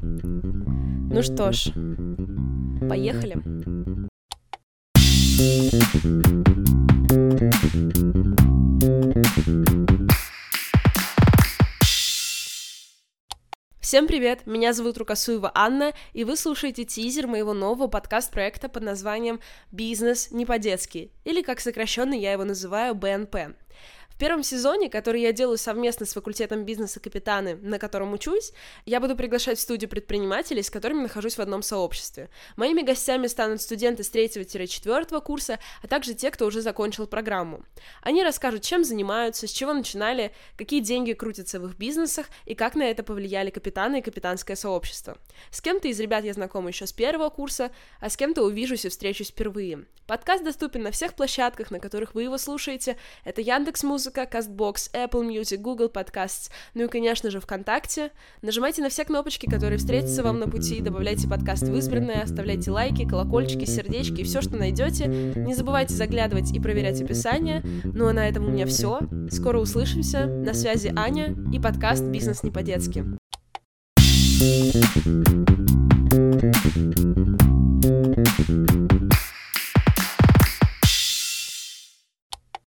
Ну что ж, поехали. Всем привет! Меня зовут Рукосуева Анна, и вы слушаете тизер моего нового подкаст-проекта под названием «Бизнес не по-детски», или, как сокращенно я его называю, БНП. В первом сезоне, который я делаю совместно с факультетом бизнеса Капитаны, на котором учусь, я буду приглашать в студию предпринимателей, с которыми нахожусь в одном сообществе. Моими гостями станут студенты с 3-4 курса, а также те, кто уже закончил программу. Они расскажут, чем занимаются, с чего начинали, какие деньги крутятся в их бизнесах и как на это повлияли капитаны и капитанское сообщество. С кем-то из ребят я знакома еще с первого курса, а с кем-то увижусь и встречусь впервые. Подкаст доступен на всех площадках, на которых вы его слушаете. Это Яндекс Музыка, Музыка, CastBox, Apple Music, Google Podcasts, ну и, конечно же, ВКонтакте. Нажимайте на все кнопочки, которые встретятся вам на пути, добавляйте подкаст в избранное, оставляйте лайки, колокольчики, сердечки и все, что найдете. Не забывайте заглядывать и проверять описание. Ну а на этом у меня все. Скоро услышимся. На связи Аня и подкаст «Бизнес не по-детски». Thank you.